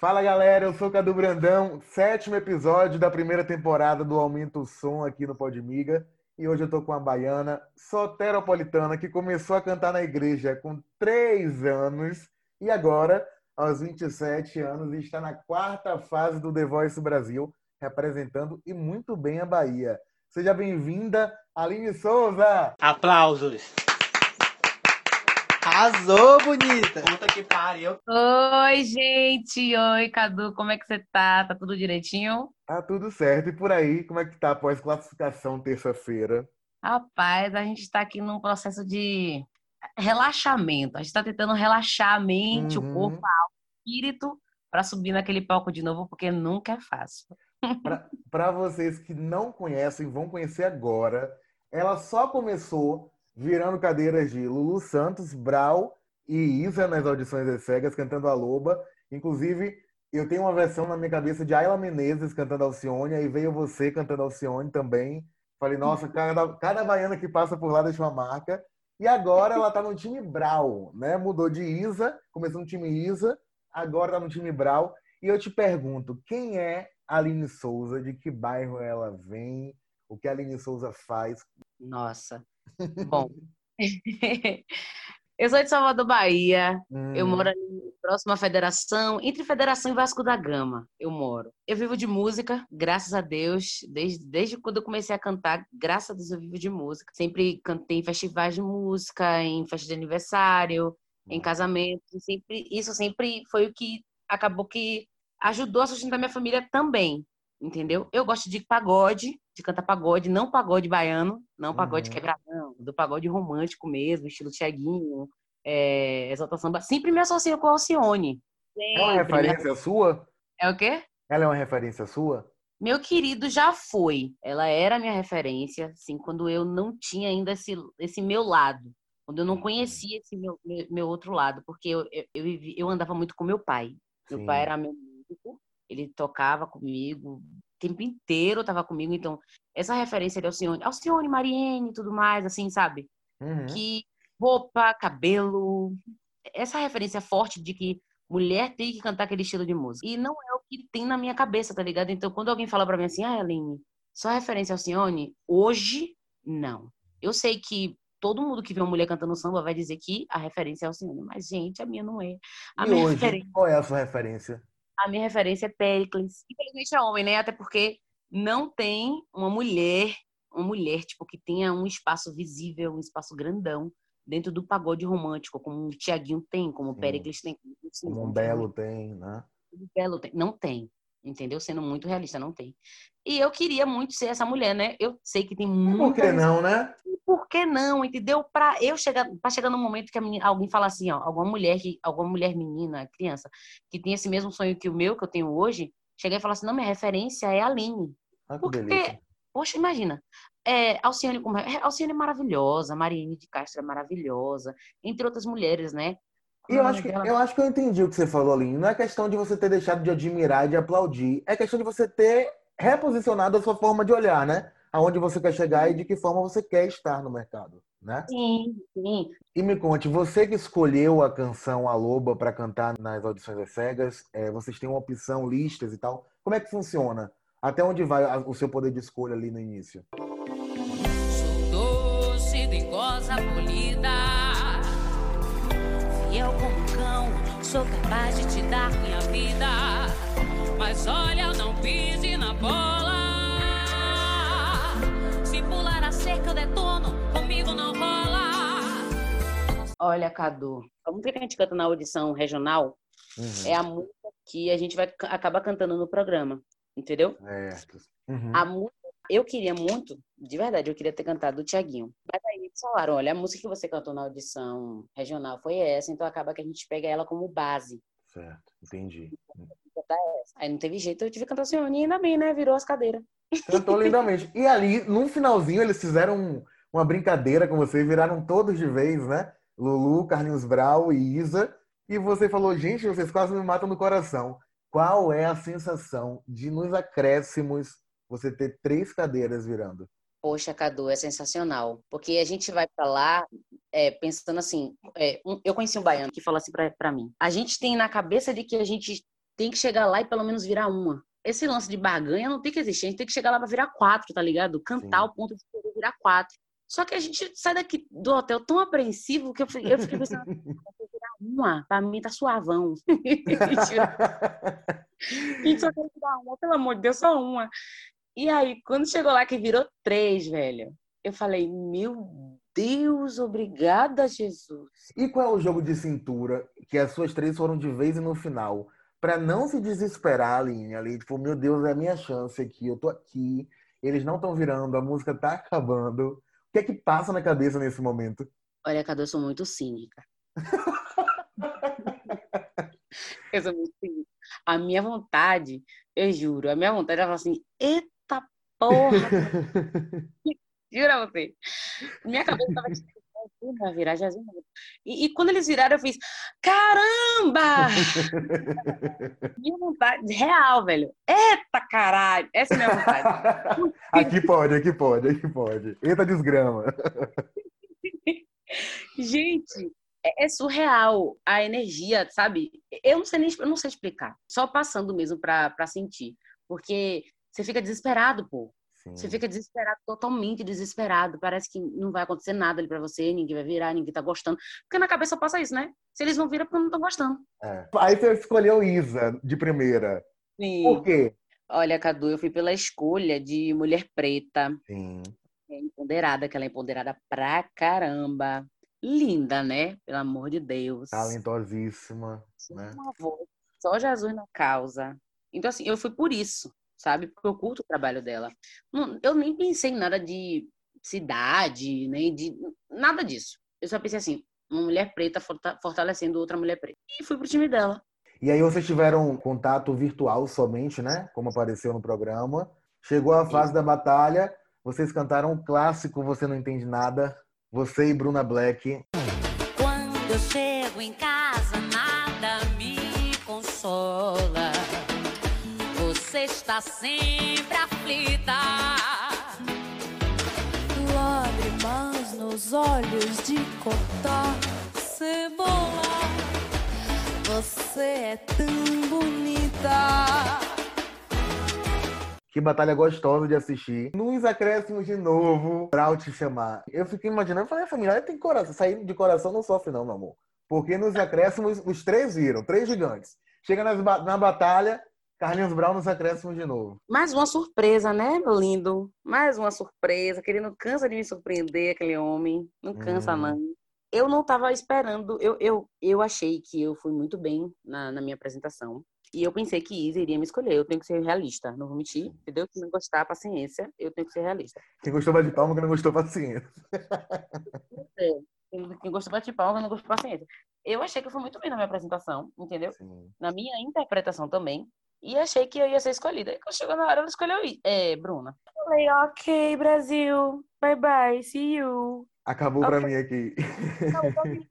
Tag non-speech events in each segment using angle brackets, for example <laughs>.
Fala galera, eu sou Cadu Brandão, sétimo episódio da primeira temporada do Aumenta o Som aqui no Podmiga. E hoje eu tô com a baiana soteropolitana que começou a cantar na igreja com três anos e agora, aos 27 anos, está na quarta fase do The Voice Brasil, representando e muito bem a Bahia. Seja bem-vinda, Aline Souza! Aplausos! Arrasou, bonita! Puta que pariu! Oi, gente! Oi, Cadu, como é que você tá? Tá tudo direitinho? Tá tudo certo. E por aí, como é que tá após classificação terça-feira? Rapaz, a gente tá aqui num processo de relaxamento. A gente tá tentando relaxar a mente, Uhum. o corpo, a alma, o espírito, pra subir naquele palco de novo, porque nunca é fácil. Para vocês que não conhecem, vão conhecer agora. Ela só começou virando cadeiras de Lulu Santos, Brau e Isa nas audições das cegas, cantando a Loba. Inclusive, eu tenho uma versão na minha cabeça de Ayla Menezes cantando Alcione, aí veio você cantando Alcione também. Falei, nossa, cada, cada baiana que passa por lá deixa uma marca. E agora ela tá no time Brau, né? Mudou de Isa, começou no time Isa, agora tá no time Brau. E eu te pergunto, quem é Aline Souza? De que bairro ela vem? O que a Aline Souza faz? Nossa. Bom. <laughs> eu sou de Salvador, Bahia. Eu Hum, moro ali próximo à Federação, entre Federação e Vasco da Gama, eu moro. Eu vivo de música, graças a Deus, desde, desde quando eu comecei a cantar, graças a Deus eu vivo de música. Sempre cantei em festivais de música, em festa de aniversário, em casamento, sempre isso sempre foi o que acabou que ajudou a sustentar minha família também, entendeu? Eu gosto de pagode, de cantar pagode, não pagode baiano, não pagode Uhum. quebradão, do pagode romântico mesmo, estilo Tiaguinho, é, Exalta Samba. Sempre me associo com a Alcione. É uma Sempre. referência sua? É o quê? Ela é uma referência sua? Meu querido já foi. Ela era minha referência, assim, quando eu não tinha ainda esse, esse meu lado. Quando eu não conhecia esse meu, meu, meu outro lado. Porque eu, eu, eu, eu andava muito com meu pai. Meu Sim. pai era meu músico, ele tocava comigo o tempo inteiro, tava comigo. Então, essa referência de Alcione, Alcione, Mariene e tudo mais, assim, sabe? Uhum. que roupa, cabelo, essa referência forte de que mulher tem que cantar aquele estilo de música. E não é o que tem na minha cabeça, tá ligado? Então, quando alguém fala pra mim assim, ah, Aline, só referência ao Alcione, hoje, não. Eu sei que todo mundo que vê uma mulher cantando samba vai dizer que a referência é Alcione, mas, gente, a minha não é. A E minha, hoje, referência, qual é a sua referência? A minha referência é Pericles. Infelizmente é homem, né? Até porque não tem uma mulher, uma mulher, tipo, que tenha um espaço visível, um espaço grandão dentro do pagode romântico, como o Tiaguinho tem, como o. Pericles tem. como o Como um belo tem, né? o Belo tem. Não tem. Entendeu? Sendo muito realista, não tem. E eu queria muito ser essa mulher, né? Eu sei que tem Por muita que não, né? por que não, entendeu? Para eu chegar, para chegar no momento que a menina- alguém fala assim, ó, alguma mulher que, alguma mulher menina, criança, que tem esse mesmo sonho que o meu, que eu tenho hoje, chegar e falar assim, não, minha referência é a Aline. Ah, que Porque, poxa, imagina, é, Alcione, como é, Alcione é maravilhosa, Mariene de Castro é maravilhosa, entre outras mulheres, né? E eu acho, que, eu acho que eu entendi o que você falou, Aline. Não é questão de você ter deixado de admirar e de aplaudir. É questão de você ter reposicionado a sua forma de olhar, né? Aonde você quer chegar e de que forma você quer estar no mercado, né? Sim, sim. E me conte, você que escolheu a canção A Loba para cantar nas audições das cegas, é, vocês têm uma opção, listas e tal. Como é que funciona? Até onde vai o seu poder de escolha ali no início? Sou doce, dengosa, polida. Fiel como um cão, sou capaz de te dar minha vida. Mas olha, não pise na bola. Se pular a cerca, eu detono. Comigo não rola. Olha, Cadu, a música que a gente canta na audição regional Uhum. é a música que a gente vai ca- acabar cantando no programa, entendeu? Certo. Uhum. A música, eu queria muito, de verdade, eu queria ter cantado o Tiaguinho. Mas aí eles falaram, olha, a música que você cantou na audição regional foi essa, então acaba que a gente pega ela como base. Certo, entendi. Aí não teve jeito, eu tive que cantar assim, e ainda bem, né? Virou as cadeiras. Cantou lindamente. E ali, no finalzinho, eles fizeram um- uma brincadeira com você, viraram todos de vez, né? Lulu, Carlinhos Brau e Isa. E você falou, gente, vocês quase me matam no coração. Qual é a sensação de, nos acréscimos, você ter três cadeiras virando? Poxa, Cadu, é sensacional. Porque a gente vai pra lá, é, pensando assim, é, um- eu conheci um baiano que falou assim pra, pra mim: a gente tem na cabeça de que a gente tem que chegar lá e pelo menos virar uma. Esse lance de barganha não tem que existir, a gente tem que chegar lá pra virar quatro, tá ligado? Cantar Sim. ao ponto de virar quatro. Só que a gente sai daqui do hotel tão apreensivo que eu fiquei, eu fiquei pensando, "Eu virar uma, pra mim tá suavão. A <laughs> <laughs> gente só quer virar uma, pelo amor de Deus, só uma. E aí, quando chegou lá que virou três, velho, eu falei, meu Deus, obrigada, Jesus. E qual é o jogo de cintura que as suas três foram de vez e no final? Pra não se desesperar, Aline, ali, tipo, meu Deus, é a minha chance aqui, eu tô aqui, eles não estão virando, a música tá acabando. O que é que passa na cabeça nesse momento? Olha, Cadu, eu sou muito cínica. <laughs> eu sou muito cínica. A minha vontade, eu juro, a minha vontade era falar assim, eita porra, <laughs> juro a você. Minha cabeça tava Jesus vai virar, Jesus vai virar. E, e quando eles viraram, eu fiz, caramba! <laughs> minha vontade, real, velho. Eita caralho! Essa é a minha vontade. <laughs> aqui pode, aqui pode, aqui pode. Eita desgrama. Gente, é, é surreal a energia, sabe? Eu não sei nem eu não sei explicar. Só passando mesmo pra sentir. Porque você fica desesperado, pô. Sim. Você fica desesperado, totalmente desesperado. Parece que não vai acontecer nada ali pra você, ninguém vai virar, ninguém tá gostando. Porque na cabeça passa isso, né? Se eles não viram, é porque não estão gostando. É. Aí você escolheu Isa de primeira. Por quê? Olha, Cadu, eu fui pela escolha de mulher preta, Sim. é empoderada, que ela é empoderada pra caramba. Linda, né? Pelo amor de Deus. Talentosíssima. né? Uma voz, só Jesus na causa. Então, assim, eu fui por isso, sabe? Porque eu curto o trabalho dela. Não- eu nem pensei em nada de cidade, nem de nada disso. Eu só pensei assim, uma mulher preta forta- fortalecendo outra mulher preta. E fui pro time dela. E aí vocês tiveram contato virtual somente, né? Como apareceu no programa. Chegou a fase da batalha, vocês cantaram o clássico Você Não Entende Nada. Você e Bruna Black. Quando eu chego em casa, nada me consola. Você está sempre aflita. Lágrimas nos olhos de cortar cebola. Você é tão bonita. Que batalha gostosa de assistir. Nos acréscimos de novo, pra te chamar. Eu fiquei imaginando, eu falei, essa mulher tem coração. Sair de coração não sofre não, meu amor. Porque nos acréscimos, os três viram, três gigantes. Chega nas na batalha, Carlinhos Brown nos acréscimos de novo. Mais uma surpresa, né, meu lindo? Mais uma surpresa. Que ele não cansa de me surpreender, aquele homem. Não cansa, Hum. não. Eu não estava esperando. Eu, eu, eu achei que eu fui muito bem na, na minha apresentação. E eu pensei que Isa iria me escolher. Eu tenho que ser realista. Não vou mentir, entendeu? Se não gostar, paciência. Eu tenho que ser realista. Quem gostou de palma, quem não gostou, paciência. Quem quem gostou, bate palma. Quem não gostou, paciência. Eu achei que eu fui muito bem na minha apresentação, entendeu? Sim. Na minha interpretação também. E achei que eu ia ser escolhida. E quando chegou na hora, ela escolheu I- é, Bruna. Eu falei, ok, Brasil. Bye bye, see you. Acabou pra mim aqui. Não, tô aqui.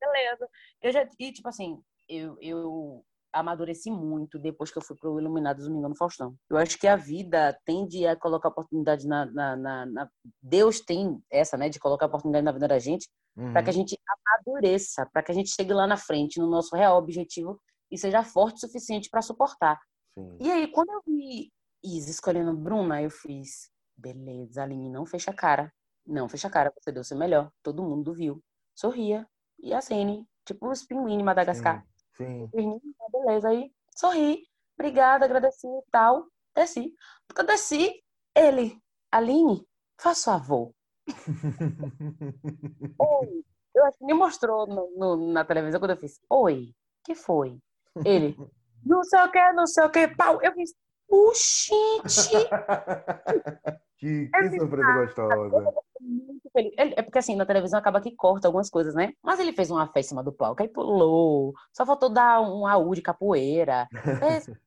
Beleza. Eu já, e tipo assim, eu, eu amadureci muito depois que eu fui pro Iluminados Domingo no Faustão. Eu acho que a vida tende a colocar oportunidade na, na, na- na- Deus tem essa, né, de colocar oportunidade na vida da gente para que a Uhum. gente amadureça, para que a gente chegue lá na frente no nosso real objetivo e seja forte o suficiente para suportar. Sim. E aí, quando eu vi Isa escolhendo Bruna, eu fiz, beleza, Aline, não fecha a cara. Não fecha a cara, você deu o seu melhor. Todo mundo viu. Sorria. E a Sene, tipo os pinguins de Madagascar. Sim. Sim. Beleza, aí sorri. Obrigada, agradeci e tal. Desci. Quando eu desci, ele, Aline, faz favor. <laughs> Oi. Eu acho que me mostrou no- no- na televisão quando eu fiz. Oi, que foi? Ele, não sei o que, não sei o que, pau. Eu fiz, oxente. <laughs> que, que surpresa gostosa. muito feliz. Ele- é porque assim, na televisão acaba que corta algumas coisas, né? Mas ele fez uma festa em cima do palco, aí pulou. Só faltou dar um AU de capoeira. Fez- <laughs>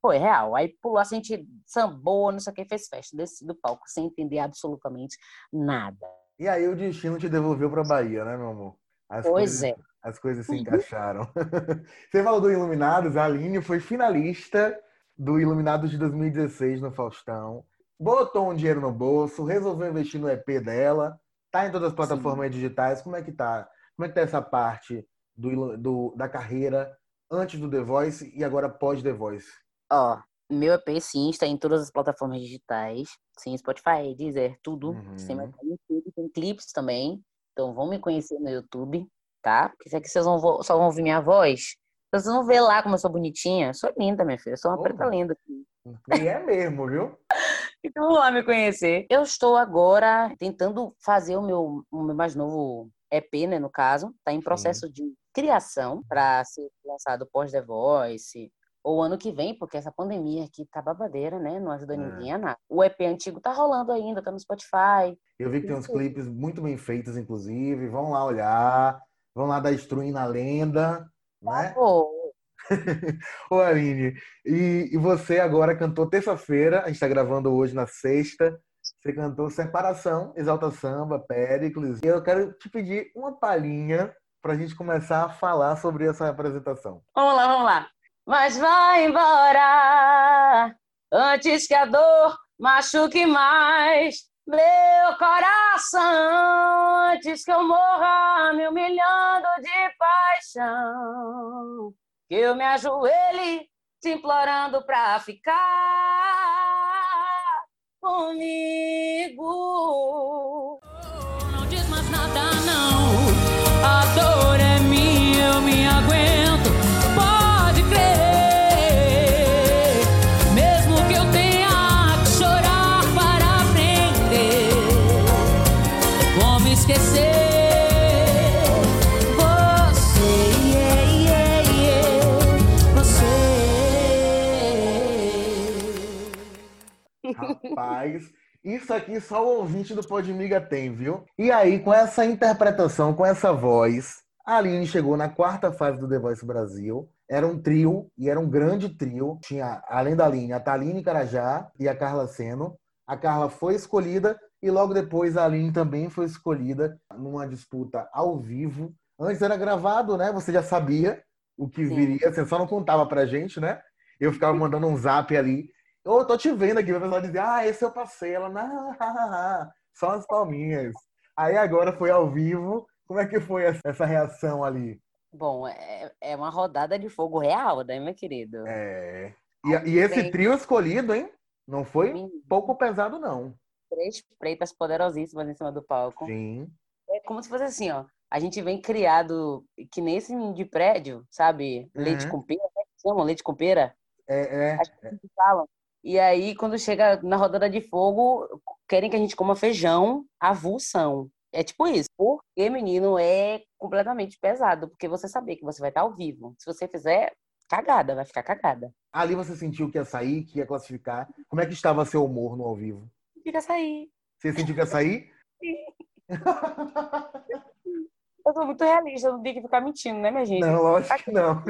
Foi real. Aí pulou assim, a gente sambou, não sei o que, fez festa, desci do palco, sem entender absolutamente nada. E aí o destino te devolveu pra Bahia, né, meu amor? As Pois coisas, é. As coisas se encaixaram. <laughs> Você falou do Iluminados, a Aline foi finalista do Iluminados de 2016 no Faustão. Botou um dinheiro no bolso, resolveu investir no EP dela. Tá em todas as plataformas digitais. Como é que tá? Como é que tá essa parte do, do, da carreira antes do The Voice e agora pós The Voice? Ó, meu EP sim está em todas as plataformas digitais. Sim, Spotify, Deezer, tudo. Uhum. Tem tem clipes também. Então vão me conhecer no YouTube, tá? Porque isso aqui vocês vão, só vão ouvir minha voz. Vocês vão ver lá como eu sou bonitinha. Eu sou linda, minha filha. Eu sou uma Oh. preta linda. E é mesmo, viu? <laughs> Então vão lá me conhecer. Eu estou agora tentando fazer o meu, o meu mais novo EP, né, no caso. Tá em processo de criação para ser lançado pós The Voice ou ano que vem, porque essa pandemia aqui tá babadeira, né? Não ajuda É. ninguém a nada. O EP antigo tá rolando ainda, tá no Spotify. Eu vi que tem uns clipes muito bem feitos, inclusive. Vão lá olhar. Vão lá dar stream na lenda, né? <laughs> Ô, Aline, e, e você agora cantou terça-feira, a gente está gravando hoje na sexta. Você cantou Separação, Exalta Samba, Péricles. E eu quero te pedir uma palhinha para a gente começar a falar sobre essa apresentação. vamos lá, vamos lá. Mas vai embora antes que a dor machuque mais meu coração. Antes que eu morra me humilhando de paixão. Que eu me ajoelhe te implorando pra ficar comigo. Não diz mais nada, não. Rapaz, isso aqui só o ouvinte do Podmiga tem, viu? E aí, com essa interpretação, com essa voz, a Aline chegou na quarta fase do The Voice Brasil. Era um trio, e era um grande trio. Tinha, além da Aline, a Taline Carajá e a Carla Seno. A Carla foi escolhida e logo depois a Aline também foi escolhida numa disputa ao vivo. Antes era gravado, né? Você já sabia o que Sim. viria, você só não contava pra gente, né? Eu ficava mandando um zap ali. Eu tô te vendo aqui, o pessoal dizia, ah, esse eu passei. Ela, não, só as palminhas. Aí agora foi ao vivo. Como é que foi essa- reação ali? Bom, é, é uma rodada de fogo real, né, meu querido? É. E, e esse trio escolhido, hein? Não foi Menino, pouco pesado, não. Três pretas poderosíssimas em cima do palco. Sim. É como se fosse assim, ó. A gente vem criado que nem esse ninho de prédio, sabe? Leite Uhum. com pera, né? que Chamam leite com pera? É, é. Assim que falam. E aí, quando chega na rodada de fogo, querem que a gente coma feijão avulsão. É tipo isso. Porque, menino, é completamente pesado. Porque você saber que você vai estar ao vivo. Se você fizer cagada, vai ficar cagada. Ali você sentiu que ia sair, que ia classificar. Como é que estava seu humor no ao vivo? Fica sair. Você sentiu que ia sair? <laughs> Eu sou muito realista, eu não tenho que ficar mentindo, né, minha gente? Não, lógico que não.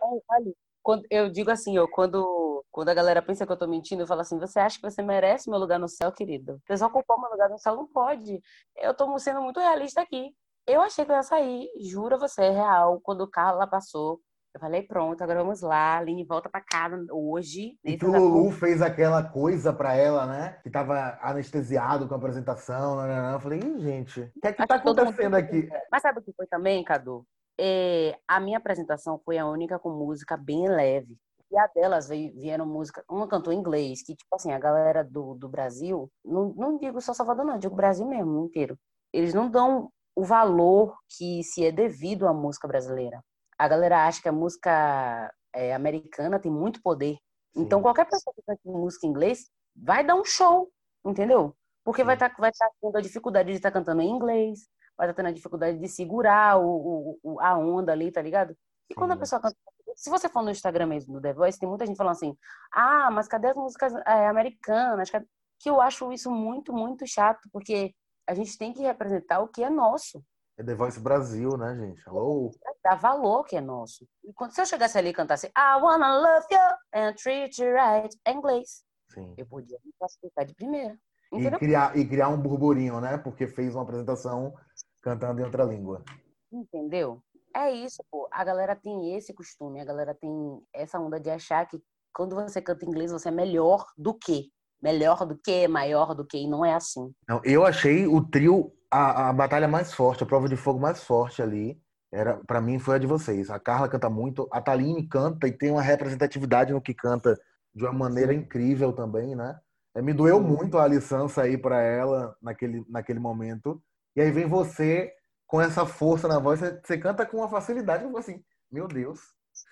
Olha, quando, eu digo assim, ó, quando, quando a galera pensa que eu tô mentindo, eu falo assim, você acha que você merece meu lugar no céu, querido? Você só ocupar meu lugar no céu, não pode. Eu tô sendo muito realista aqui. Eu achei que eu ia sair, juro a você, é real. Quando o carro lá passou, eu falei, pronto, agora vamos lá, Aline, volta pra casa hoje. E que o Lulu fez aquela coisa pra ela, né? Que tava anestesiado com a apresentação. Né, né, né. Eu falei, gente, o que é que Acho tá que acontecendo aqui? Mas sabe o que foi também, Cadu? É, a minha apresentação foi a única com música bem leve. E a delas veio, vieram música. Uma cantou em inglês, que, tipo assim, a galera do, do Brasil, não, não digo só Salvador, não, digo Brasil mesmo, inteiro. Eles não dão o valor que se é devido à música brasileira. A galera acha que a música é, americana tem muito poder. Então, Sim. qualquer pessoa que canta música em inglês vai dar um show, entendeu? Porque vai Sim. estar vai tá tendo a dificuldade de estar cantando em inglês, vai estar tendo a dificuldade de segurar o, o- a onda ali, tá ligado? E quando a Sim. pessoa canta. Se você for no Instagram mesmo do The Voice, tem muita gente falando assim: ah, mas cadê as músicas é, americanas? Cadê-" Que eu acho isso muito, muito chato, porque a gente tem que representar o que é nosso, É The Voice Brasil, né, gente? Alô? dar valor que é nosso. E quando, se eu chegasse ali e cantasse I wanna love you and treat you right em inglês, Sim. eu podia me classificar de primeira. E criar, e criar um burburinho, né? Porque fez uma apresentação cantando em outra língua. Entendeu? É isso, pô. A galera tem esse costume, a galera tem essa onda de achar que quando você canta inglês você é melhor do que. Melhor do que, maior do que, e não é assim. Não, eu achei o trio a, a batalha mais forte, a prova de fogo mais forte ali, era para mim foi a de vocês. A Carla canta muito, a Taline canta e tem uma representatividade no que canta de uma maneira incrível também, né? É, me doeu muito a licença aí para ela naquele, naquele momento. E aí vem você com essa força na voz, você, você canta com uma facilidade, eu assim, meu Deus.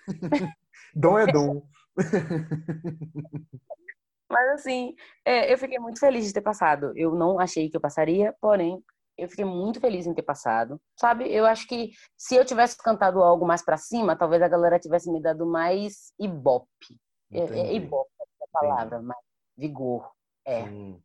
<laughs> dom é dom. <laughs> Mas assim, é, eu fiquei muito feliz de ter passado. Eu não achei que eu passaria, porém, eu fiquei muito feliz em ter passado. Sabe? Eu acho que se eu tivesse cantado algo mais para cima, talvez a galera tivesse me dado mais ibope. É, é ibope é a palavra, Entendi. mais vigor. É. Sim.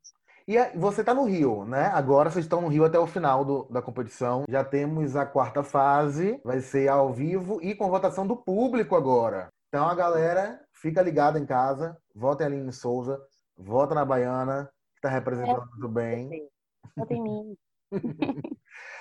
E você está no Rio, né? Agora vocês estão no Rio até o final do, da competição. Já temos a quarta fase, vai ser ao vivo e com votação do público agora. Então a galera fica ligada em casa, vota em Aline Souza, vota na Baiana, que está representando é, muito bem. Vota em mim. <laughs>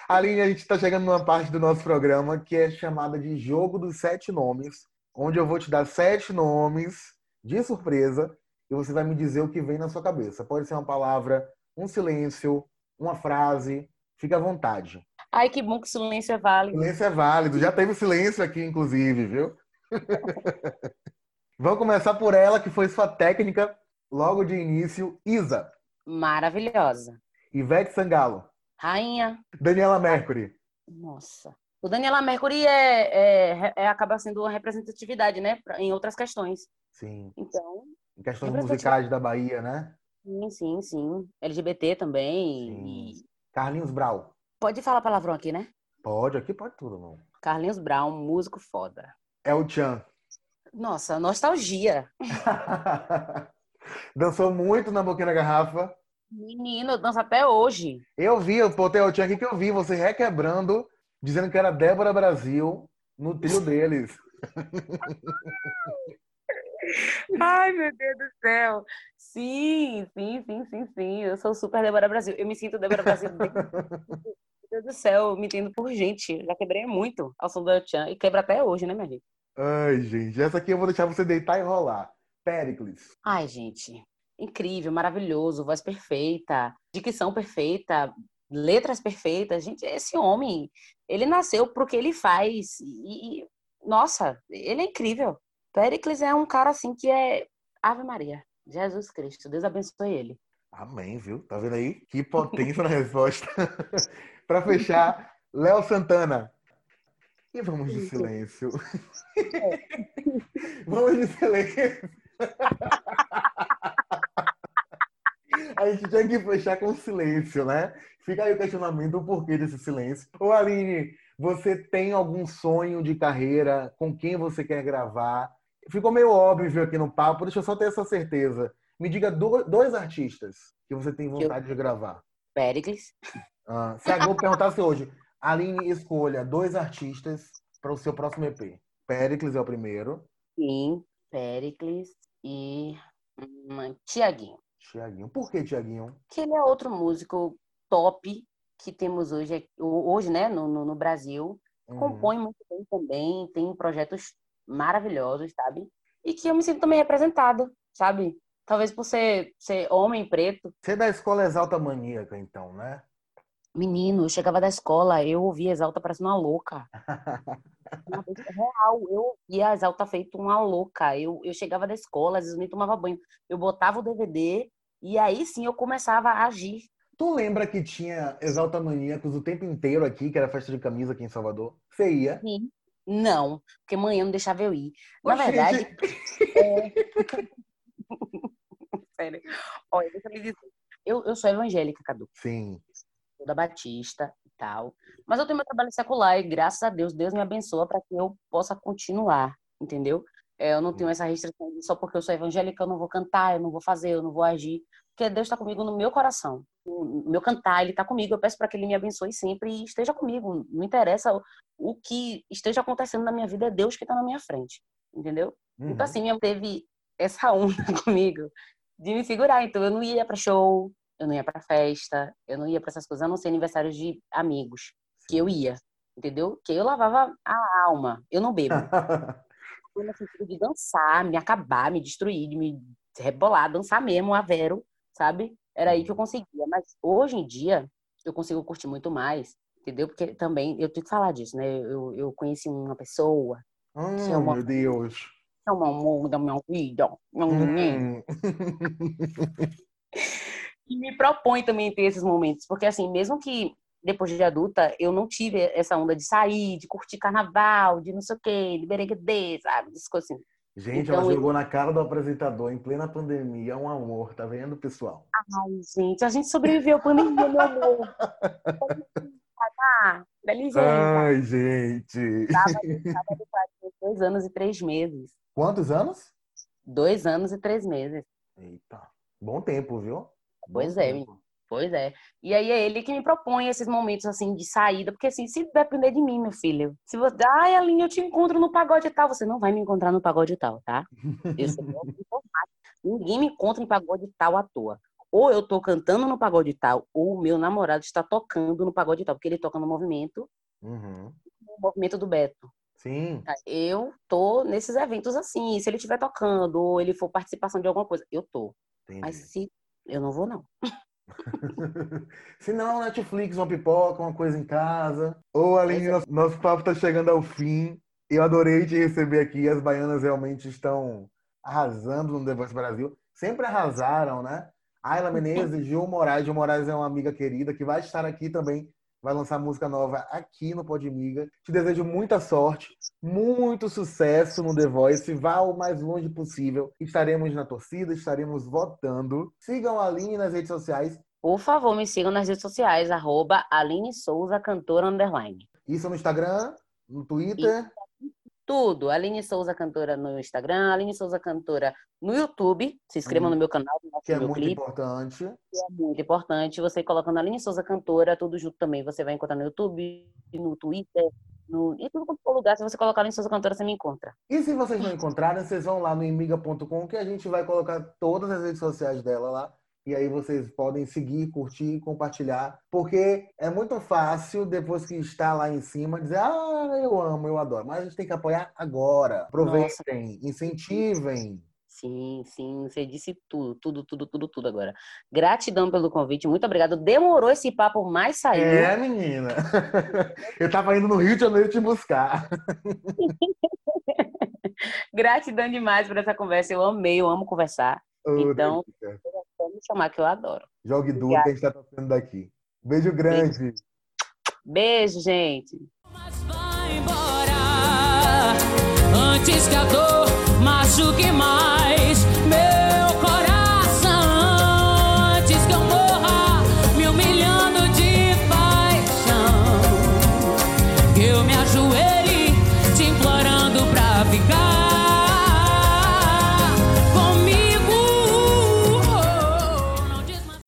Aline, a gente está chegando numa parte do nosso programa que é chamada de Jogo dos Sete Nomes, onde eu vou te dar sete nomes de surpresa e você vai me dizer o que vem na sua cabeça. Pode ser uma palavra, um silêncio, uma frase. Fica à vontade. Ai, que bom que silêncio é válido. Silêncio é válido. Já teve silêncio aqui, inclusive, viu? <laughs> Vamos começar por ela, que foi sua técnica logo de início, Isa. Maravilhosa. Ivete Sangalo. Rainha. Daniela Mercury. Nossa. O Daniela Mercury é, é, é, acaba sendo uma representatividade, né? Em outras questões. Sim. Então, em questões musicais da Bahia, né? Sim, sim, sim. LGBT também. Sim. Carlinhos Brau. Pode falar palavrão aqui, né? Pode, aqui pode tudo, não. Carlinhos Brown, músico foda. É o Chan. Nossa, nostalgia. <laughs> Dançou muito na boquinha da garrafa. Menino, dança até hoje. Eu vi, eu botei o Tchan aqui que eu vi você requebrando, dizendo que era Débora Brasil no trio <laughs> deles. Ai, meu Deus do céu. Sim, sim, sim, sim, sim. Eu sou super Débora Brasil. Eu me sinto Débora Brasil. <laughs> Meu Deus do céu, eu me entendo por gente. Já quebrei muito ao som do Tchan e quebra até hoje, né, minha gente? Ai, gente, essa aqui eu vou deixar você deitar e rolar. Pericles. Ai, gente, incrível, maravilhoso, voz perfeita, dicção perfeita, letras perfeitas. Gente, esse homem, ele nasceu pro que ele faz e, nossa, ele é incrível. Pericles é um cara assim que é Ave Maria. Jesus Cristo, Deus abençoe ele. Amém, viu? Tá vendo aí? Que potência na resposta. <laughs> para fechar, Léo Santana. E vamos de silêncio. <laughs> vamos de silêncio. <laughs> A gente tinha que fechar com silêncio, né? Fica aí o questionamento do porquê desse silêncio. Ô Aline, você tem algum sonho de carreira? Com quem você quer gravar? Ficou meio óbvio aqui no papo, deixa eu só ter essa certeza. Me diga dois artistas que você tem vontade eu... de gravar. Pericles. Ah, se a Globo perguntasse hoje, Aline, escolha dois artistas para o seu próximo EP. Pericles é o primeiro. Sim, Pericles e hum, Tiaguinho. Tiaguinho. Por que Tiaguinho? Que ele é outro músico top que temos hoje, hoje né, no, no, no Brasil. Uhum. Compõe muito bem também, tem projetos maravilhosos, sabe? E que eu me sinto também representada, sabe? Talvez por ser, ser homem preto. Você é da escola Exalta Maníaca, então, né? Menino, eu chegava da escola, eu ouvia Exalta parecendo uma louca. <laughs> real, eu ouvia Exalta feito uma louca. Eu, eu chegava da escola, às vezes nem tomava banho. Eu botava o DVD e aí sim eu começava a agir. Tu lembra que tinha Exalta Maníacos o tempo inteiro aqui, que era festa de camisa aqui em Salvador? Você ia? Sim. Não, porque manhã não deixava eu ir. Na verdade. É... <laughs> Sério. Olha, deixa eu me dizer. Eu, eu sou evangélica, Cadu. Sim. Da Batista e tal. Mas eu tenho meu trabalho secular e, graças a Deus, Deus me abençoa para que eu possa continuar, entendeu? É, eu não tenho essa restrição de só porque eu sou evangélica eu não vou cantar, eu não vou fazer, eu não vou agir. Porque Deus está comigo no meu coração. O meu cantar, Ele está comigo. Eu peço para que Ele me abençoe sempre e esteja comigo. Não interessa o que esteja acontecendo na minha vida, é Deus que está na minha frente. Entendeu? Uhum. Então, assim, minha teve essa onda <laughs> comigo de me segurar. Então, eu não ia para show, eu não ia para festa, eu não ia para essas coisas, a não ser aniversários de amigos, que eu ia, entendeu? Que eu lavava a alma. Eu não bebo. Foi no sentido de dançar, me acabar, me destruir, de me rebolar, dançar mesmo, a Vero, sabe? Era aí que eu conseguia. Mas hoje em dia, eu consigo curtir muito mais, entendeu? Porque também, eu tenho que falar disso, né? Eu, eu conheci uma pessoa, Hum, Chama- meu Deus. que é um amor da minha vida, meu menino, Hum. <laughs> e me propõe também ter esses momentos, porque assim, mesmo que depois de adulta, eu não tive essa onda de sair, de curtir carnaval, de não sei o quê, de berenguedê, sabe? Essas coisas assim. Gente, Então, ela jogou na cara do apresentador em plena pandemia. É um amor, tá vendo, pessoal? Ai, gente, a gente sobreviveu à pandemia, meu amor. Ah, licença. Ai, gente. Sábado faz dois anos e três meses. Quantos anos? Dois anos e três meses. Eita, bom tempo, viu? Pois Bom é, tempo. Pois é. E aí é ele que me propõe esses momentos assim de saída, porque assim, se depender de mim, meu filho, se você, ai, Aline, eu te encontro no pagode tal, você não vai me encontrar no pagode tal, tá? Eu sou. Ninguém me encontra em pagode tal à toa. Ou eu tô cantando no pagode tal, ou o meu namorado está tocando no pagode tal, porque ele toca no movimento, Uhum. no movimento do Beto. Sim. Eu tô nesses eventos assim, se ele estiver tocando, ou ele for participação de alguma coisa, eu tô. Entendi. Mas se eu não vou, não. <laughs> <laughs> Se não, Netflix, uma pipoca, uma coisa em casa. Ô, Aline, nosso, nosso papo tá chegando ao fim. Eu adorei te receber aqui. As baianas realmente estão arrasando no The Voice Brasil. Sempre arrasaram, né? Ayla Menezes, Gil Moraes. Gil Moraes é uma amiga querida que vai estar aqui também. Vai lançar música nova aqui no Podmiga. Te desejo muita sorte, muito sucesso no The Voice. Vá o mais longe possível. Estaremos na torcida, estaremos votando. Sigam a Aline nas redes sociais. Por favor, me sigam nas redes sociais, arroba Aline Souza, cantora underline. Isso no Instagram, no Twitter. Tudo. Aline Souza, cantora no Instagram, Aline Souza, cantora no YouTube. Se inscrevam Hum. no meu canal, no que é muito clipe. importante. que é muito importante. Você colocando Aline Souza, cantora, tudo junto também. Você vai encontrar no YouTube, no Twitter, no... em tudo quanto for lugar. Se você colocar Aline Souza, cantora, você me encontra. E se vocês não encontrarem, vocês vão lá no imiga.com que a gente vai colocar todas as redes sociais dela lá. E aí vocês podem seguir, curtir, compartilhar. Porque é muito fácil, depois que está lá em cima, dizer, ah, eu amo, eu adoro. Mas a gente tem que apoiar agora. Aproveitem, incentivem. Sim, sim, você disse tudo, tudo, tudo, tudo, tudo agora. Gratidão pelo convite, muito obrigado. Demorou esse papo, mas saiu. É, menina. <laughs> Eu tava indo no Rio de Janeiro te buscar. <laughs> Gratidão demais por essa conversa. Eu amei, eu amo conversar. Ô, Então- delícia. Chamar que eu adoro. Jogue duro que a gente tá torcendo daqui. Beijo grande. Beijo, gente. Mas vai embora antes que a dor machuque mais. Meu